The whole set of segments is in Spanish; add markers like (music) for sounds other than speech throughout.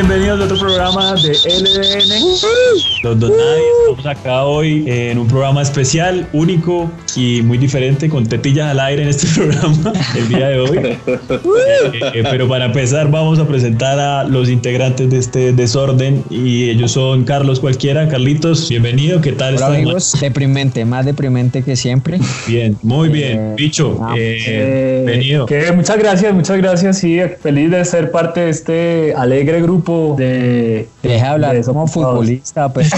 bienvenidos a otro programa de LDN. Los dos nadie, estamos acá hoy en un programa especial, único y muy diferente, con tetillas al aire en este (laughs) programa el día de hoy. Eh, eh, pero para empezar vamos a presentar a los integrantes de este desorden y ellos son Carlos cualquiera. Carlitos, bienvenido, ¿qué tal? Hola amigos, deprimente, más deprimente que siempre. Bien, muy bien. Bicho, ah, bienvenido. muchas gracias, muchas gracias, sí, feliz de ser parte de este alegre grupo de... Deja hablar como futbolista, pero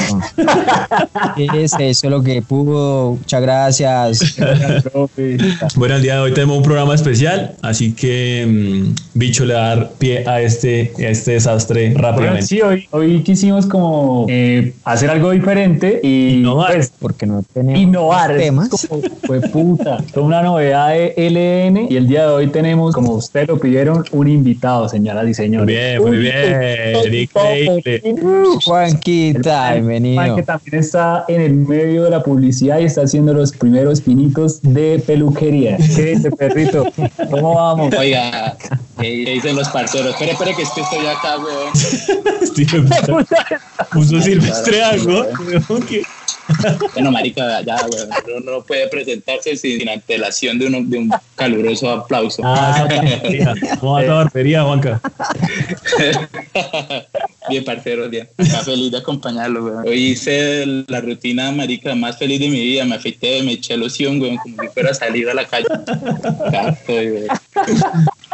(laughs) es eso lo que pudo. Muchas gracias. (laughs) bueno, el día de hoy tenemos un programa especial, así que mm, Bicho le va a dar pie a este, a este desastre rápidamente. sí, hoy, hoy quisimos como eh, hacer algo diferente y innovar, pues, porque no tenemos innovar, temas. Como, fue puta, fue una novedad de LN y el día de hoy tenemos, como usted lo pidieron, un invitado, señoras y señores. Bien, muy bien, Juanquita, bienvenido. Juan que también está en el medio de la publicidad y está haciendo los primeros pinitos de peluquería. ¿Qué dice, perrito? ¿Cómo vamos? Oiga, ¿qué dicen los parceros? Espere, espere, que es que estoy acá, weón. (laughs) (laughs) Puso silvestre algo, bueno, marica, ya, güey, uno no puede presentarse sin, antelación de, uno, de un caluroso aplauso. Ah, ¿Cómo va la barbería, Juanca? (laughs) bien, parcero, bien. Está feliz de acompañarlo, güey. Hoy hice la rutina, marica, más feliz de mi vida. Me afeité, me eché loción, güey, como si fuera a salir a la calle. (laughs) güey.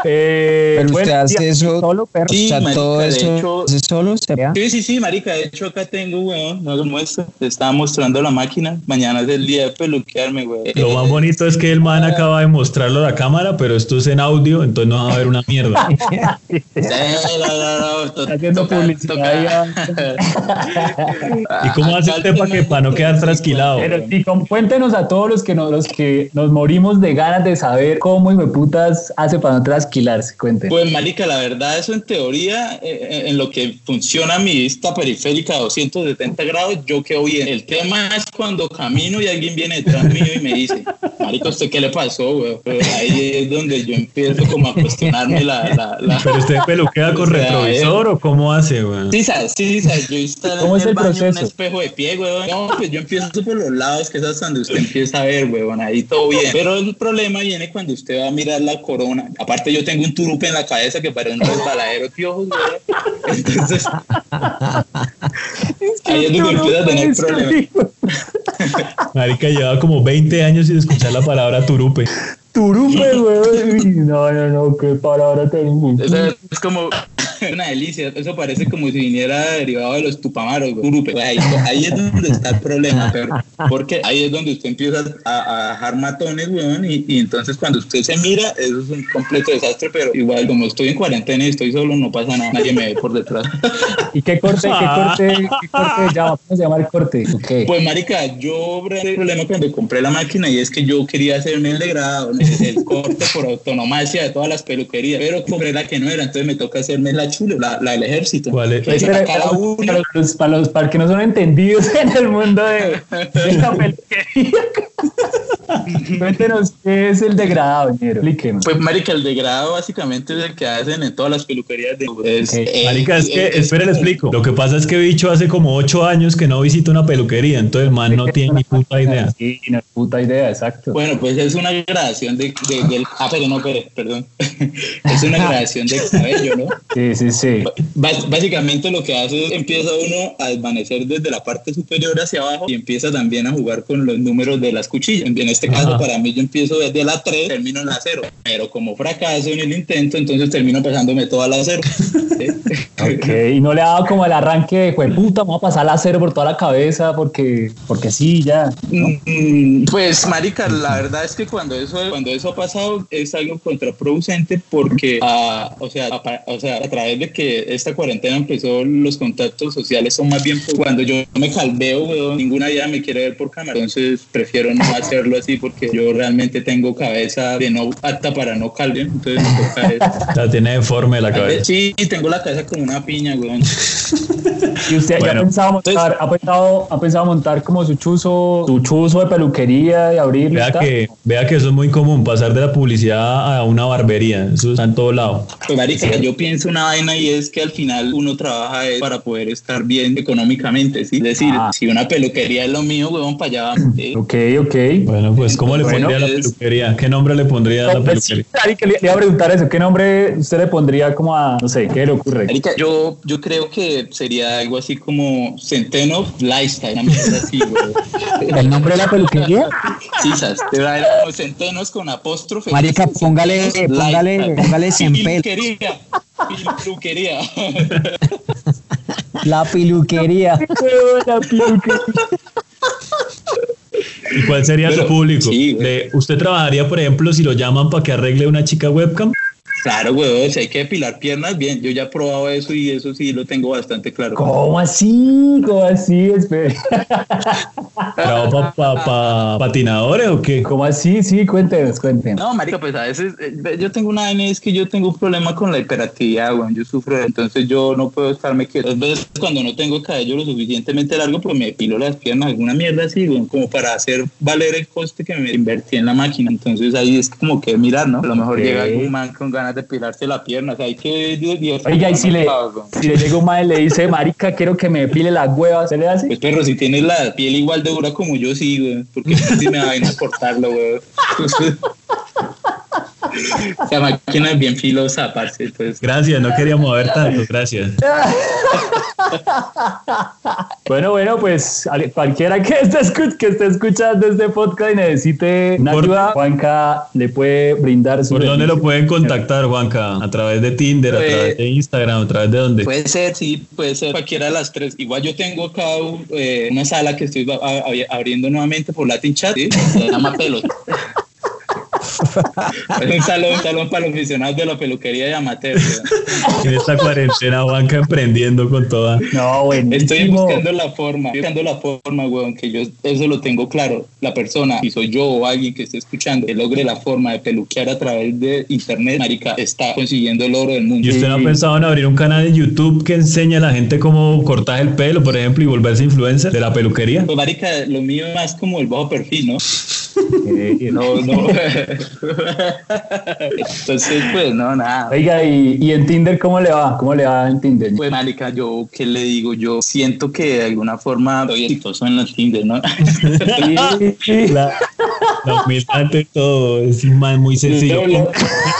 Eh, pero usted hace eso solo, perro. Sí, marica, todo de eso hecho, solo Sí, sí, sí, marica. De hecho, acá tengo, weón, no lo muestro. Te estaba mostrando la máquina. Mañana es el día de peluquearme, güey. Lo más bonito es que el man acaba de mostrarlo a la cámara, pero esto es en audio, entonces no va a haber una mierda. (laughs) Haciendo publicidad. ¿Y cómo hace usted para que para no quedar trasquilado? Pero sí, cuéntenos a todos los que nos, los que nos morimos de ganas de saber cómo y me putas hace para no trasquilarse. Cuente. Pues, marica, la verdad, eso en teoría, eh, eh, en lo que funciona mi vista periférica a 270 grados, yo quedo bien. El tema es cuando camino y alguien viene detrás mío y me dice, marica, ¿usted qué le pasó, güey? Pero ahí es donde yo empiezo como a cuestionarme la... la, ¿Pero usted peluquea (laughs) con retrovisor o cómo hace, güey? Sí, sabes, sí, sabes. Yo instalo ¿Cómo es el, proceso? un espejo de pie, güey. No, pues yo empiezo por los lados, que es hasta donde usted empieza a ver, güey, ahí todo bien. Pero el problema viene cuando usted va a mirar la corona. Aparte yo tengo un turupe en la cabeza que parece un resbaladero güey. Entonces, ahí es donde empieza a tener problemas. Marica lleva como 20 años sin escuchar la palabra turupe. Turupe, güey. No, no, no, qué palabra tengo. Es como (laughs) una delicia. Eso parece como si viniera derivado de los tupamaros, Turupe. Pues ahí, es donde está el problema, (laughs) pero porque ahí es donde usted empieza a, a dejar matones, weón, y, y, entonces cuando usted se mira, eso es un completo desastre, pero igual como estoy en cuarentena y estoy solo, no pasa nada, nadie me ve por detrás. (laughs) ¿Y qué corte, qué corte, qué corte llama? ¿Cómo se llama el corte? Okay. Pues marica, yo el problema cuando compré la máquina y es que yo quería hacerme el degrado, el corte por autonomacia de todas las peluquerías, pero compré la que no era, entonces me toca hacerme la chulo, la, la del ejército. ¿Cuál Para, los, para, los, para que no son entendidos (laughs) en el mundo de, de la peluquería. (laughs) Cuéntenos qué es el degradado, Explíquenos. Pues, Marica, el degradado básicamente es el que hacen en todas las peluquerías de. Es, marica, es que, espera, le explico. Lo que pasa es que Bicho hace como ocho años que no visita una peluquería, entonces el man no tiene ni puta idea. Sí, ni puta idea, exacto. Bueno, pues es una gradación de, del. Ah, pero no, pero, perdón. (laughs) es una gradación de cabello, ¿no? Sí, sí, sí. básicamente lo que hace es empieza uno a desvanecer desde la parte superior hacia abajo y empieza también a jugar con los números de las cuchillas. En este caso, para mí, yo empiezo desde la 3, termino en la 0. Pero como fracaso en el intento, entonces termino pasándome toda la 0. (laughs) ok, y no le ha dado como el arranque de, puta, vamos a pasar la 0 por toda la cabeza porque, porque sí, ya. Mm, pues, marica, la verdad es que cuando eso, cuando eso ha pasado es algo contraproducente porque, uh, o, sea, a, o sea, a través de que esta cuarentena empezó, los contactos sociales son más bien cuando yo me calveo, weón, ninguna ya me quiere ver por cámara. Entonces prefiero no hacerlo así porque yo realmente tengo cabeza de no apta para no calde, entonces me toca eso. (laughs) La tiene deforme la cabeza. Sí, tengo la cabeza como una piña, weón. (laughs) ¿Y usted ya Bueno. ha pensado montar, ha pensado, ha pensado montar como su chuzo, su chuzo de peluquería y abrirlo? Vea que, vea que eso es muy común, pasar de la publicidad a una barbería. Eso está en todo lado. Pues marica, yo pienso una vaina y es que al final uno trabaja para poder estar bien económicamente, ¿sí? Es decir, Ah. si una peluquería es lo mío, weón, para allá vamos. ¿sí? Ok, ok. Bueno, pues ¿cómo le Bueno, pondría a la es- peluquería? ¿Qué nombre le pondría a la pues, sí, peluquería? Ari, que le, le iba a preguntar eso. ¿Qué nombre usted le pondría como a, no sé, qué le ocurre? Marica, yo, yo creo que sería algo así como Centeno Lifestyle, una mierda así, weón. ¿El nombre de la peluquería? Sí, sas, te va a dar como centenos con apóstrofe. Marica, póngale- póngale- póngale pelos. Peluquería. (laughs) La peluquería. La peluquería. ¿Y cuál sería Pero- su público? sí. De- ¿Usted trabajaría, por ejemplo, si lo llaman para que arregle una chica webcam? Claro, weón, si hay que depilar piernas, bien, yo ya he probado eso y eso sí lo tengo bastante claro. ¿Cómo así? ¿Cómo así? Espere. ¿Trabajo para patinadores o qué? ¿Cómo así? Sí, cuéntenos, cuéntenos. No, marica, pues a veces eh, yo tengo una vaina es que yo tengo un problema con la hiperactividad, weón. Yo sufro, entonces yo no puedo estarme quieto. A veces cuando no tengo cabello lo suficientemente largo, pues me depilo las piernas, alguna mierda así, weón, como para hacer valer el coste que me invertí en la máquina. Entonces ahí es como que mirar, ¿no? A lo mejor llega algún man con ganas de pilarse la pierna, o sea, hay que Oiga, y si le, si le llega un madre y le dice, marica, quiero que me depile las huevas, ¿se le hace? Pues perro, si tienes la piel igual de dura como yo, sí, güey. Porque si me va a venir a cortarlo, güey. La máquina es bien filosa, parce. Pues, Gracias, no quería mover tanto, gracias. Bueno, bueno, pues al- cualquiera que esté, escu- que esté escuchando este podcast y necesite una Por- ayuda, Juanca le puede brindar su ¿Por dónde lo pueden contactar, Juanca? ¿A través de Tinder, a Pues- través de Instagram, a través de dónde? puede ser, sí, puede ser cualquiera de las tres. Igual yo tengo acá eh, una sala que estoy abriendo nuevamente por Latin Chat, ¿sí? se llama Pelos. Es un salón, un salón para los aficionados de la peluquería de amateur. En esta cuarentena, Juanca emprendiendo con toda. No, buenísimo. Estoy buscando la forma, estoy buscando la forma, weón, que yo eso lo tengo claro. La persona, si soy yo o alguien que esté escuchando, que logre la forma de peluquear a través de internet, marica, está consiguiendo el oro del mundo. ¿Y usted no ha pensado en abrir un canal de YouTube que enseñe a la gente cómo cortar el pelo, por ejemplo, y volverse influencer de la peluquería? Pues, marica, lo mío es más como el bajo perfil, ¿no? Eh, (laughs) No, no. (laughs) Entonces, pues, no, nada. Oiga, y, y en Tinder cómo le va? ¿Cómo le va en Tinder? Pues, marica, yo, ¿qué le digo? Yo siento que de alguna forma soy exitoso en los Tinder, ¿no? (laughs) La, la humildad ante todo es un man muy sencillo. Lo- lo-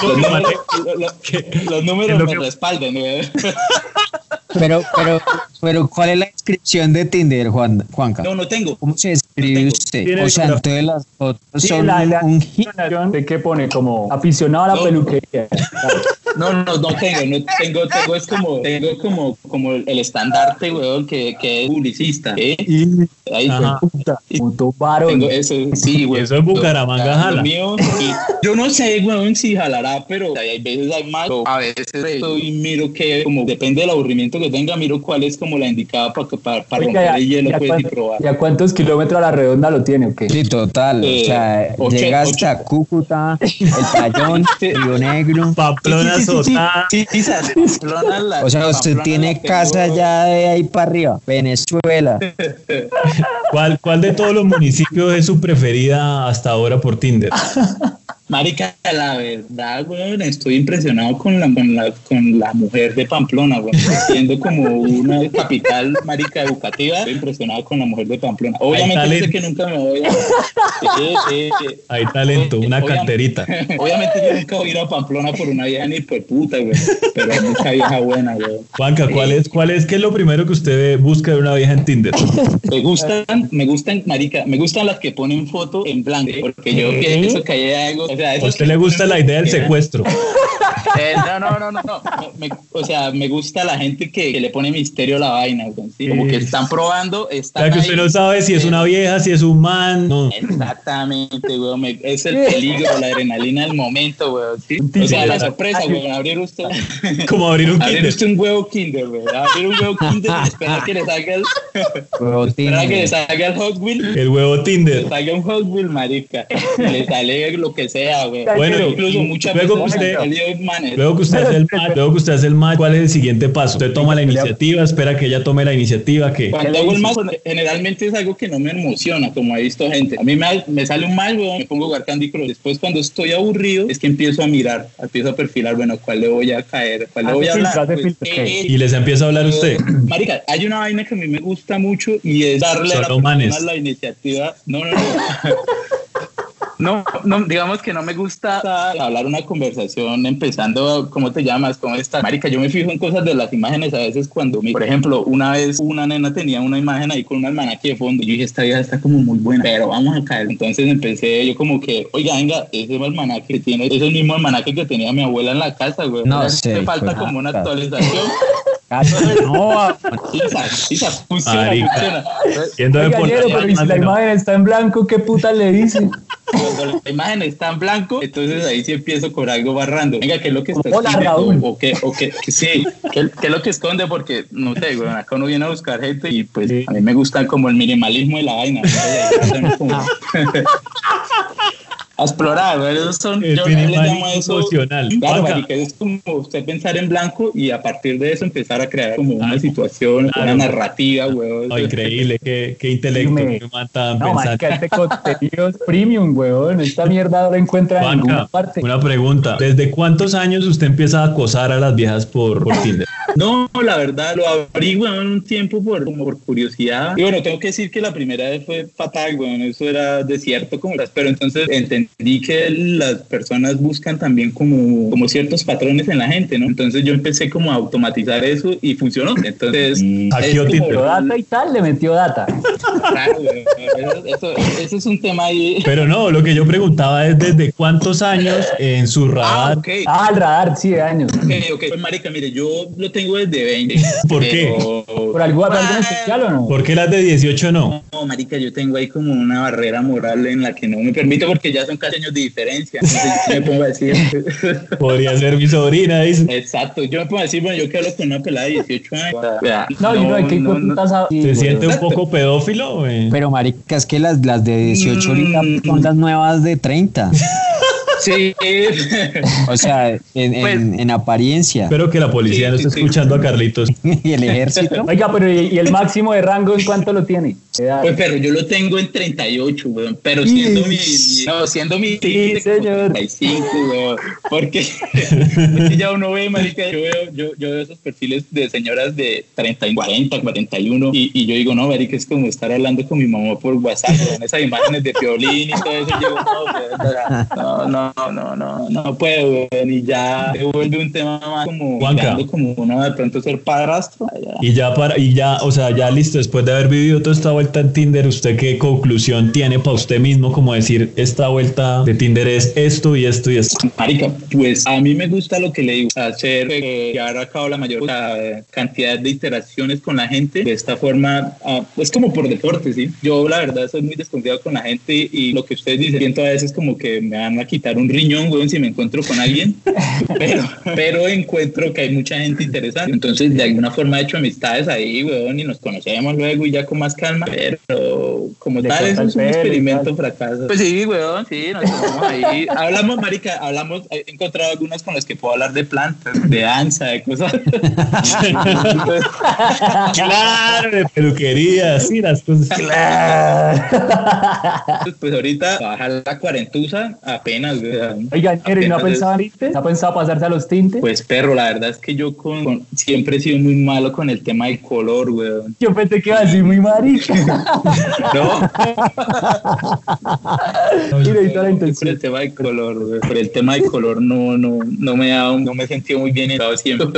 Lo los que mate- números, lo- que- los es números me que- respaldan, güey. Pero, pero, pero, ¿cuál es la descripción de Tinder, Juan, Juanca? No, no tengo. ¿Cómo se describe usted? Tiene O sea, el- entonces las fotos Sí, son la, la un de qué pone como aficionado a la No. peluquería. (laughs) No, no, no tengo, no tengo, tengo es como, tengo como, como el estandarte, weón, que, que es publicista, ¿eh? Ahí, Ajá. Puta, puto varón. tengo eso, sí. Eso en Bucaramanga Lo- jala. lo mío. Yo no sé, weón, si jalará, pero hay veces hay más, o a veces estoy, miro que, como depende del aburrimiento que tenga, miro cuál es como la indicada para, para, para Oiga, romper el hielo, ¿y a pues, y probar. ¿Y a cuántos kilómetros a la redonda lo tiene o qué? Sí, total. Eh, o sea, ocho- llega hasta Cúcuta, El (laughs) Playón, Sí. Río Negro. Pamplona Sí, sí, sí, sí, Sotá. sí, sí, sí, Pamplona la- O sea, usted tiene casa tengo- ya de ahí para arriba, Venezuela. ¿Cuál, ¿Cuál de todos los municipios es su preferida hasta ahora por Tinder? (laughs) Marica, la verdad, weón, estoy impresionado con la, con la, con la mujer de Pamplona, weón. Siendo como una capital, marica, educativa, estoy impresionado con la mujer de Pamplona. Obviamente sé que nunca me voy a... Sí. Hay talento, una Obviamente- canterita. Obviamente yo nunca voy a ir a Pamplona por una vieja ni por puta, güey. Pero hay mucha vieja buena, güey. Juanca, ¿cuál es, cuál es, qué es lo primero que usted busca de una vieja en Tinder? Me gustan, me gustan, marica, me gustan las que ponen foto en blanco, porque yo pienso que hay algo, sea, ¿A usted le gusta la idea del secuestro? (laughs) Eh, no, no, no, no. no. Me- o sea, me gusta la gente que, que le pone misterio a la vaina, weón, ¿sí? Como que están probando, O están sea, que usted ahí. no sabe si es una vieja, si es un man. No. Exactamente, weón. me- es el peligro, la adrenalina del momento, weón. ¿sí? O sea, la sorpresa, weón. Abrir usted, (laughs) Como abrir un abrir usted un huevo Kinder, weón. Abrir un huevo Kinder y esperar que le salga el, Huevo (laughs) esperar que le Tinder. salga el Hot Wheel. El huevo Le Tinder. salga un Hot Wheel, marica. Le sale lo que sea, weón. Bueno, incluso muchas luego veces usted- Luego que usted hace el match, luego que usted hace el match, ¿cuál es el siguiente paso? Usted toma la iniciativa, espera que ella tome la iniciativa, que Cuando hago el mal, generalmente es algo que no me emociona, como he visto gente. A mí me, me sale un mal, weón, me pongo a jugar Candy Crush. Después, cuando estoy aburrido, es que empiezo a mirar, empiezo a perfilar, bueno, ¿cuál le voy a caer? ¿Cuál le voy a hablar? Pues, filtro, eh, y les empieza a hablar usted. Marica, hay una vaina que a mí me gusta mucho y es darle a la la iniciativa. No, no, no. (laughs) No, no, digamos que no me gusta hablar una conversación empezando, ¿cómo te llamas? ¿Cómo estás? Marica, yo me fijo en cosas de las imágenes a veces cuando, mi- por ejemplo, una vez una nena tenía una imagen ahí con un almanaque de fondo. Yo dije, esta vida está como muy buena, pero vamos a caer. Entonces empecé yo como que, oiga, venga, ese almanaque que tiene, es el mismo almanaque que tenía mi abuela en la casa, güey. No sé, hace falta pues, como una actualización. No, Isa, Isa, funciona, funciona. Siendo de Oiga, por- pero y si la imagen está en blanco, ¿qué puta le dice? Cuando la imagen está en blanco, entonces ahí sí empiezo con algo barrando. Venga, ¿qué es lo que está Hola? Raúl. O qué, o qué, sí, ¿qué, qué es lo que esconde? Porque, no sé, güey, acá uno viene a buscar gente y pues a mí me gusta como el minimalismo de la vaina. ¿no? (laughs) (laughs) A explorar, esos son, El yo le llamo a eso emocional. Claro, marica, es como usted pensar en blanco y a partir de eso empezar a crear como una situación, Claro. una narrativa, güey. Oh, increíble, qué, qué intelecto Dime. que matan No, marica, este contenido es premium, weón. Esta mierda no la encuentra en ninguna parte. una pregunta. ¿Desde cuántos años usted empieza a acosar a las viejas por, por (laughs) Tinder? No, la verdad, lo abrí, weón, un tiempo por, como por curiosidad. Y bueno, tengo que decir que la primera vez fue fatal, weón, eso era desierto como las, pero entonces entendí que las personas buscan también como, como ciertos patrones en la gente, ¿no? Entonces yo empecé como a automatizar eso y funcionó. Entonces, Tinder. Pero data y tal, le metió data. Claro, weón, eso, es un tema ahí. Pero no, lo que yo preguntaba es desde cuántos años en su Ah, radar. ok. Ah, el radar, sí, de años. Ok, ok. Pues, marica, mire, yo lo tengo desde 20. (laughs) ¿Por qué? pero- ¿Por en Ah, especial o no? ¿Por qué las de 18 no? No, marica, yo tengo ahí como una barrera moral en la que no me permito porque ya son casi años de diferencia. Entonces yo me pongo a decir, (laughs) Podría ser mi sobrina, dice. exacto, yo me pongo a decir, bueno, yo que hablo con una pelada de 18 años. No, no, hay que no, no. a- sí, ¿Se siente un poco pedófilo? güey? pero marica, es que las, las de 18 ahorita Mm. son las nuevas de 30. (laughs) Sí, O sea, en, en- Pues- en apariencia. Espero que la policía Sí, no sí, esté sí. escuchando a Carlitos. (laughs) y el ejército. Oiga, pero ¿y, y el máximo de rango en cuánto lo tiene? Edad. pues pero yo lo tengo en 38, weón, pero siendo mi, mi- no, siendo mi Sí, como señor. 35, weón, (laughs) porque ya uno ve, marica, yo veo, yo, yo veo esos perfiles de señoras de 30, 40, 41 y, y yo digo, no, marica, es como estar hablando con mi mamá por WhatsApp, con esas imágenes de violín y todo eso, yo digo, no, weón, no, no, no, no, no puedo, weón, y ya se vuelve un tema más como, como uno de pronto ser padrastro. Y ya para, y ya, o sea, ya listo, después de haber vivido toda esta vuelta en Tinder, ¿usted qué conclusión tiene para usted mismo? Como decir, esta vuelta de Tinder es esto y esto y esto. Marica, pues a mí me gusta lo que le digo, hacer, eh, llevar a cabo la mayor la, cantidad de interacciones con la gente. De esta forma, ah, es como por deporte, ¿sí? Yo la verdad soy muy desconfiado con la gente y lo que ustedes dicen, siento a veces como que me van a quitar un riñón, weón, si me encuentro con alguien, (laughs) pero, pero encuentro que hay mucha gente interesante. Entonces, de alguna forma he hecho amistades ahí, weón, y nos conocemos luego y ya con más calma, pero como tal, eso es un experimento fracaso. Pues sí, weón, sí, nos tomamos ahí. (laughs) Hablamos, marica, hablamos, he encontrado algunas con las que puedo hablar de plantas, de danza, de cosas. (laughs) claro, de peluquería, sí, las cosas. pues ahorita bajar la cuarentuza apenas, weón. Oiga, ¿y no ha pensado? ¿No ha pensado pasarse a los tintes? Pues perro, la verdad es que yo con, con- siempre he sido muy malo con el tema del color, weón. Yo pensé que iba a decir muy marica. No, Y le hizo la por el tema del color. Por el tema del color no, no, no me ha no me he sentido muy bien estado siempre.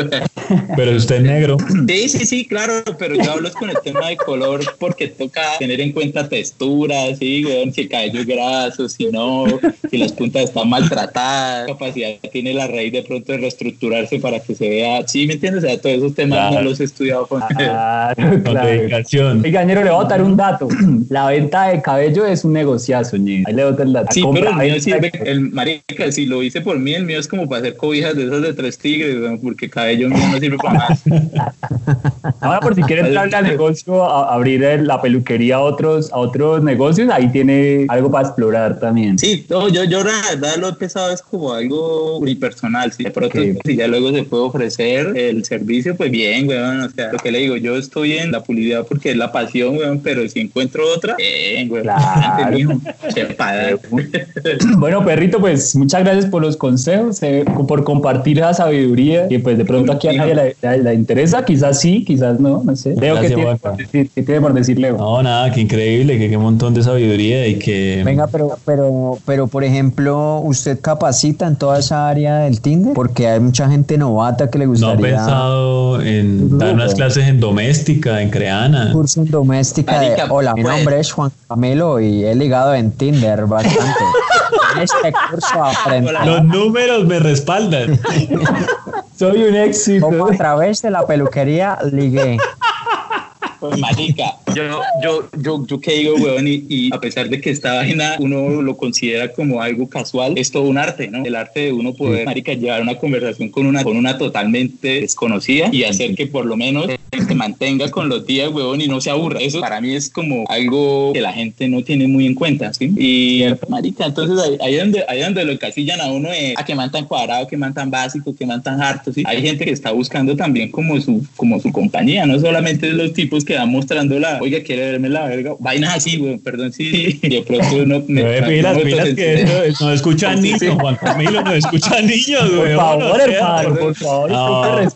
Pero usted es negro. Sí, sí, sí, claro, pero yo hablo con el tema de color porque toca tener en cuenta texturas, sí, weón, si el cabello es graso, si no, si las puntas están está maltratada, capacidad tiene la raíz de pronto de reestructurarse para que se vea, sí, ¿me entiendes? O sea, todos esos temas no los he estudiado con Claro, (laughs) Con claro. dedicación. Oiga, ñero, le voy a dar un dato. (clears throat) La venta de cabello es un negociazo, ñero. Ahí le el dato. Sí, Compra, pero el mío sirve, el marica, si lo hice por mí, el mío es como para hacer cobijas de esas de tres tigres, weón, porque cabello mío no sirve para más. (laughs) Ahora, por si quiere entrarle al negocio, a, abrir la peluquería a otros, a otros negocios, ahí tiene algo para explorar también. Sí, no, yo, yo la verdad lo he pensado es como algo unipersonal. Si de pronto, Ok. si ya luego se puede ofrecer el servicio, pues bien, weón. O sea, lo que le digo, yo estoy en la publicidad porque es la pasión, weón, pero si encuentro otra. Claro. mijo. (laughs) (clears throat) Bueno, perrito, pues muchas gracias por los consejos, eh, por compartir la sabiduría, que pues de pronto aquí a nadie le interesa, quizás sí, quizás no, no sé. Leo, ¿qué tiene, por decir, ¿qué tiene por decir Leo? No, nada, qué increíble, que qué montón de sabiduría y que... Venga, pero, pero, pero por ejemplo, ¿usted capacita en toda esa área del Tinder? Porque hay mucha gente novata que le No he gustaría pensado en dar unas clases en doméstica, en creana. curso en doméstica de hola, mi pues. nombre es Juan Camilo y he ligado en Tinder bastante. en este curso aprendí Los números me respaldan. (laughs) Soy un éxito. cómo a través de la peluquería ligué. Pues, marica, yo, yo, yo, yo qué digo, weón, y, y a pesar de que esta vaina uno lo considera como algo casual, es todo un arte, ¿no? El arte de uno poder, marica, llevar una conversación con una, con una totalmente desconocida y hacer que por lo menos se mantenga con los días, weón, y no se aburra. Eso para mí es como algo que la gente no tiene muy en cuenta, ¿sí? Y, marica, entonces ahí, ahí es donde, ahí es donde lo encasillan a uno de, a que man tan cuadrado, que man tan básico, que man tan harto, ¿sí? Hay gente que está buscando también como su, como su compañía, no solamente los tipos que que va mostrando la, oiga, quiere verme la verga, vainas así, güey, perdón, sí, sí. yo creo (laughs) que uno me... Pero pilas, pilas que no, no escucha niños, Juan Camilo, no escucha niños, güey. Por favor, hermano, por favor,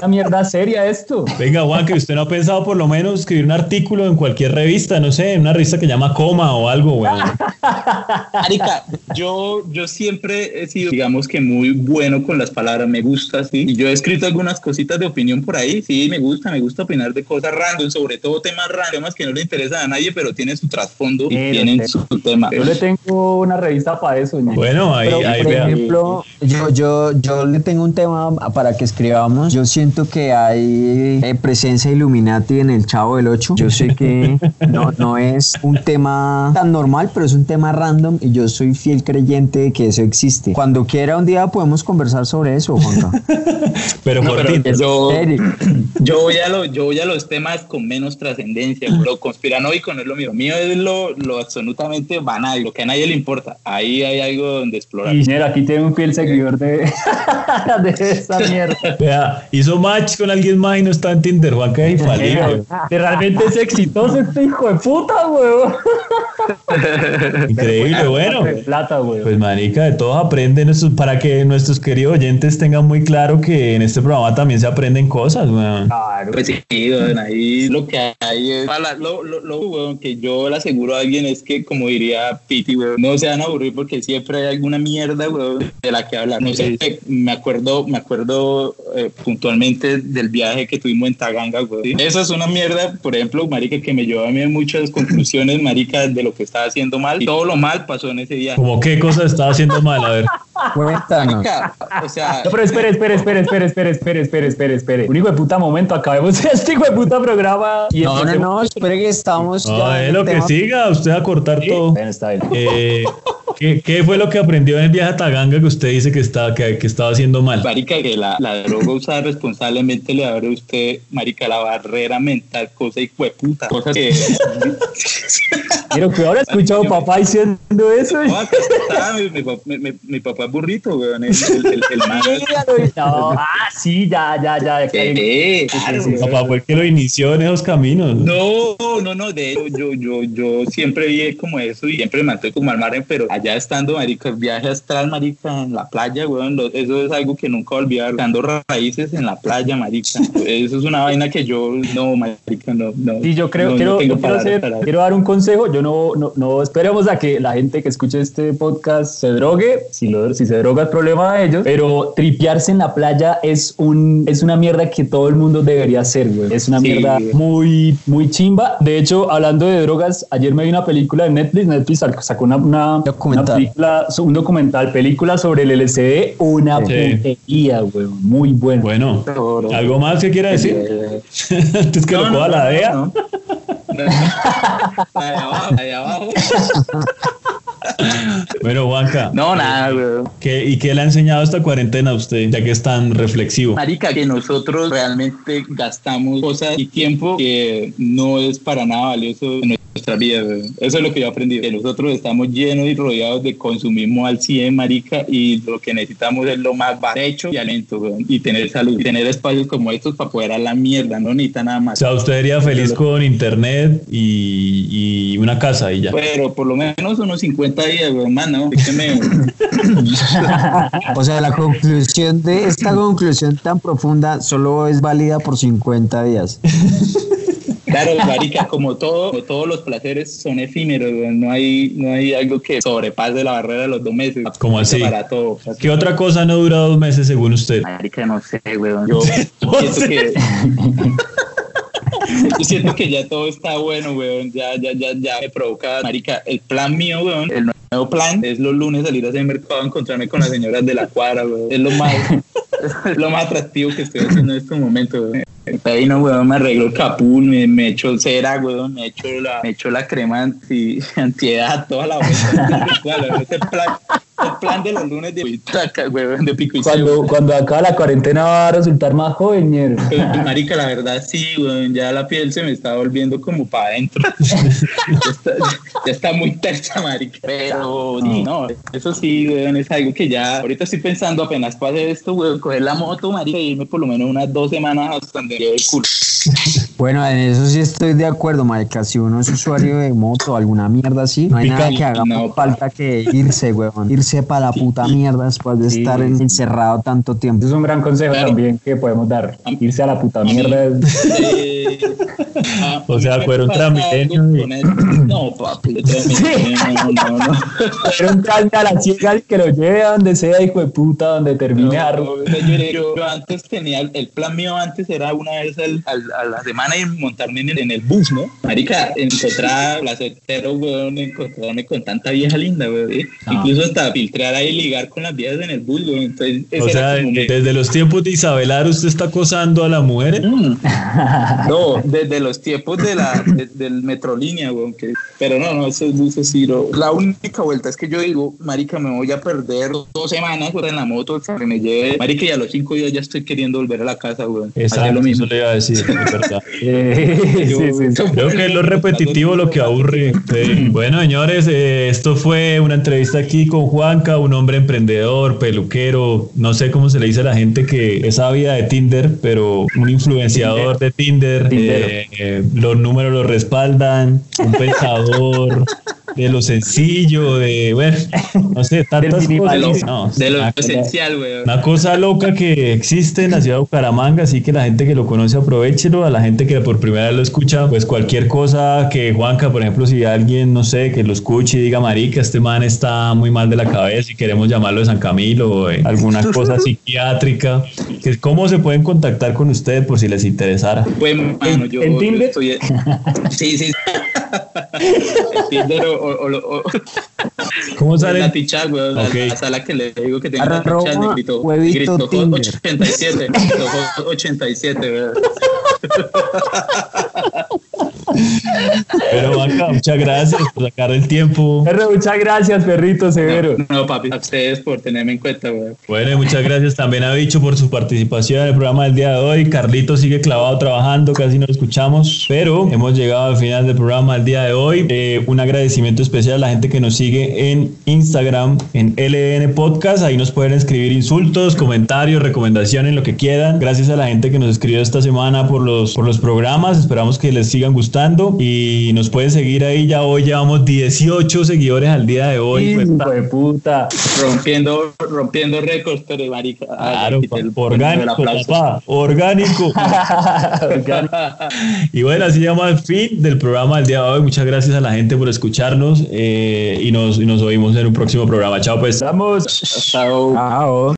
una mierda seria esto. Venga, Juan, que usted no ha pensado por lo menos escribir un artículo en cualquier revista, no sé, en una revista que llama Coma o algo, weón. (laughs) Marica, yo, yo siempre he sido, digamos que muy bueno con las palabras, me gusta, sí. Y yo he escrito algunas cositas de opinión por ahí, sí, me gusta, me gusta opinar de cosas random, sobre todo temas random, temas que no le interesan a nadie, pero tienen su trasfondo y Sí, tienen sé. su tema. Yo le tengo una revista para eso, ñe. Bueno, ahí, Pero, ahí por vea. ejemplo, yo, yo, yo le tengo un tema para que escribamos. Yo siento que hay eh, presencia Illuminati en el Chavo del 8. Yo sé que no, no es un tema tan normal, pero es un tema random y yo soy fiel creyente de que eso existe. Cuando quiera un día podemos conversar sobre eso, Juanca. (laughs) Pero No, por pero ti. yo, (clears throat) yo, voy a lo- yo voy a los temas con menos trascendencia. Lo conspiranoico no es lo mío. Mío es lo, lo absolutamente banal, lo que a nadie le importa. Ahí hay algo donde explorar. Y ñero, aquí tiene un fiel seguidor de, (laughs) de esa mierda. Vea, hizo match con alguien más y no está en Tinder, Juan, que es infalible. Realmente es exitoso este hijo de puta, weón. (laughs) Increíble, bueno. De plata, weón. Pues marica, de todos aprenden eso, para que nuestros queridos oyentes tengan muy claro que en este programa también se aprenden cosas, weón. Claro. Pues sí, weón, ahí lo que hay es. para- Lo, lo, lo, weón, que yo le aseguro a alguien es que, como diría Piti, weón, no se van a aburrir porque siempre hay alguna mierda, weón, de la que hablar. No sé, me acuerdo, me acuerdo eh, puntualmente del viaje que tuvimos en Taganga. ¿sí? Eso es una mierda, por ejemplo, marica, que me llevó a mí a muchas conclusiones, marica, de lo que estaba haciendo mal. Y todo lo mal pasó en ese viaje. Como qué cosa estaba haciendo mal, a ver. Cuéntanos. Marica, o sea, No, pero espere, espere, espere, espere, espere, espere, espere, espere, espere. Un hijo de puta momento, acabemos (laughs) este hijo de puta programa. Y No, no, no, espere que estamos No, ya es el lo que siga, usted va a cortar todo. Bueno, está bien. Eh, ¿qué, qué fue lo que aprendió en el viaje a Taganga que usted dice que estaba, que, que estaba haciendo mal? Marica, que la, la droga usada responsablemente le abre a usted, marica, la barrera mental, cosa y puta. Cosas (laughs) que... Quiero que ahora he escuchado a papá diciendo eso. No, acá está, mi, mi pap- mi- mi- mi papá es burrito, weón. El, el, el, el man- No, ah, sí, ya, ya, ya. Eh, claro, sí, sí, weón. Papá fue el que lo inició en esos caminos. No, no, no, de hecho, yo, yo, yo siempre vi como eso y siempre me mantuve como al margen, pero allá estando, marica, el viaje astral, marica, en la playa, weón, lo- eso es algo que nunca olvidar, dando raíces en la playa, marica, eso es una vaina que yo, no, marica, no, no. Sí, yo creo, no, no quiero, tengo yo quiero, hacer- para- quiero dar un consejo. Yo no, no, no esperemos a que la gente que escuche este podcast se drogue. Si, lo, si se droga es problema de ellos. Pero tripearse en la playa es, un, es una mierda que todo el mundo debería hacer, güey. Es una Sí, mierda güey. muy, muy chimba. De hecho, hablando de drogas, ayer me vi una película de Netflix. Netflix sac- sacó una, una, Documental. película, un documental, película sobre el LCD, una Sí. putería, weón. Muy bueno. Bueno, ¿algo más que quiera decir? Eh, (laughs) Antes que lo coja la DEA. no, no. (laughs) Allá abajo, allá abajo. Bueno, Juanca. No, nada, weón. ¿qué- ¿Y qué le ha enseñado esta cuarentena a usted, ya que es tan reflexivo? Marica, que nosotros realmente gastamos cosas y tiempo que no es para nada valioso en nuestra vida. weón. Eso es lo que yo aprendí. Que nosotros estamos llenos y rodeados de consumismo al 100, marica, y lo que necesitamos es lo más derecho y alento, weón, y tener salud, y tener espacios como estos para poder a la mierda, no necesita nada O más. sea, usted sería feliz con internet y, y una casa y ya. Pero por lo menos unos 50 días, weón, más, ¿no? Déjeme, O sea, la conclusión de esta conclusión tan profunda solo es válida por 50 días. Claro, marica, como todo, como todos los placeres son efímeros, no hay, no hay algo que sobrepase la barrera de los dos meses. ¿Cómo así? Para todo. ¿Qué otra cosa no dura dos meses según usted? Marica, no sé, weón. (laughs) Yo siento que. (laughs) Yo siento que ya todo está bueno, weón. Ya, ya, ya, ya me provoca. Marica, el plan mío, weón. El nuevo plan es los lunes salir a hacer mercado, encontrarme con las señoras de la cuadra, weón. Es lo más, (laughs) lo más atractivo que estoy haciendo en estos momentos, weón. Ahí no, weón, me arreglo el capul, me, me echo cera, weón, me echo la, me echo la crema anti, (laughs) antiedad, toda la vuelta. Ese plan, el plan de los lunes de Taca, weón, de pico y cebo. Cuando, cuando acá la cuarentena va a resultar más joven, ñero. Marica, la verdad sí, weón, ya la piel se me está volviendo como para adentro. (laughs) ya, está, ya está muy tersa, marica. Pero sí, no, eso sí, weón, es algo que ya, ahorita estoy pensando apenas pase esto, weón, coger la moto, marica, y irme por lo menos unas dos semanas hasta donde lleve el culo. (laughs) Bueno, en eso sí estoy de acuerdo, marica. Si uno es usuario de moto o alguna mierda así, no hay nada que haga No, falta que irse, weón. Irse para la puta mierda después de Sí, estar encerrado tanto tiempo. Es un gran consejo Claro. también que podemos dar. Irse a la puta mierda. es- Eh, a- O sea, fueron Transmilenio No, papi, no, no, no. Calma a la ciega que lo lleve a donde sea, hijo de puta, donde termine No, yo, yo- yo antes tenía, el, el plan mío antes era una vez al- al- a la semana ir montarme en el, en el bus, ¿no? Marica, encontrar placentero, weón, encontrarme con tanta vieja linda, weón. ¿sí? Incluso hasta filtrar ahí y ligar con las viejas en el bus, weón. Entonces, O sea, como desde los tiempos de Isabelar usted está acosando a las mujeres. Mm. (laughs) No, desde los tiempos de la, de- del Metrolínea, weón. que- pero no, no, esos buses sí, no. La única vuelta es que yo digo, marica, me voy a perder dos semanas weón, en la moto hasta que me lleve. Marica, y a los cinco días ya estoy queriendo volver a la casa, weón. Exacto, lo eso mismo. le iba a decir, es verdad. (laughs) Sí, sí, sí. Creo que es lo repetitivo lo que aburre. Sí. Bueno, señores, eh, esto fue una entrevista aquí con Juanca, un hombre emprendedor, peluquero, no sé cómo se le dice a la gente que es ávida de Tinder, pero un influenciador de Tinder. Eh, eh, los números lo respaldan, un pensador de lo sencillo, de, bueno, no sé, tantas cosas. No, De lo una- esencial, weón. una cosa loca que existe en la ciudad de Bucaramanga, así que la gente que lo conoce aprovechelo, a la gente que por primera vez lo escucha, pues cualquier cosa que Juanca, por ejemplo, si alguien, no sé, que lo escuche y diga, marica, este man está muy mal de la cabeza y queremos llamarlo de San Camilo o de alguna (laughs) cosa psiquiátrica, que ¿cómo se pueden contactar con ustedes por si les interesara? Pues, mano, yo, ¿En Tinder? yo estoy... (laughs) Sí, sí. (laughs) En Tinder o, o, o, o- ¿Cómo en sale? la ticha, weón. Ok. La, la sala que le digo que tengo la Arroba ticha, negrito. huevito negrito, Tinder. 87. negrito, 87, weón. Pero muchas gracias por sacar el tiempo. Perro, muchas gracias, perrito severo. No, no, papi, a ustedes por tenerme en cuenta, weón. Bueno, y muchas gracias también a Bicho por su participación en el programa del día de hoy. Carlito sigue clavado trabajando, casi no lo escuchamos, pero hemos llegado al final del programa del día de hoy. Eh, un agradecimiento especial a la gente que nos sigue en Instagram, en LN Podcast. Ahí nos pueden escribir insultos, comentarios, recomendaciones, lo que quieran. Gracias a la gente que nos escribió esta semana por los, por los programas. Esperamos que les sigan gustando y nos pueden seguir ahí. Ya hoy llevamos 18 seguidores al día de hoy. Pues, Hijo de puta. Rompiendo, rompiendo récords, pero marica. ah, Claro, el- el orgánico, papá, (laughs) orgánico. y bueno, así llama el fin del programa del día de hoy. Muchas gracias a la gente por escucharnos eh, y, nos, y nos oímos en un próximo programa. Chao, pues. Estamos. Chao. Chao.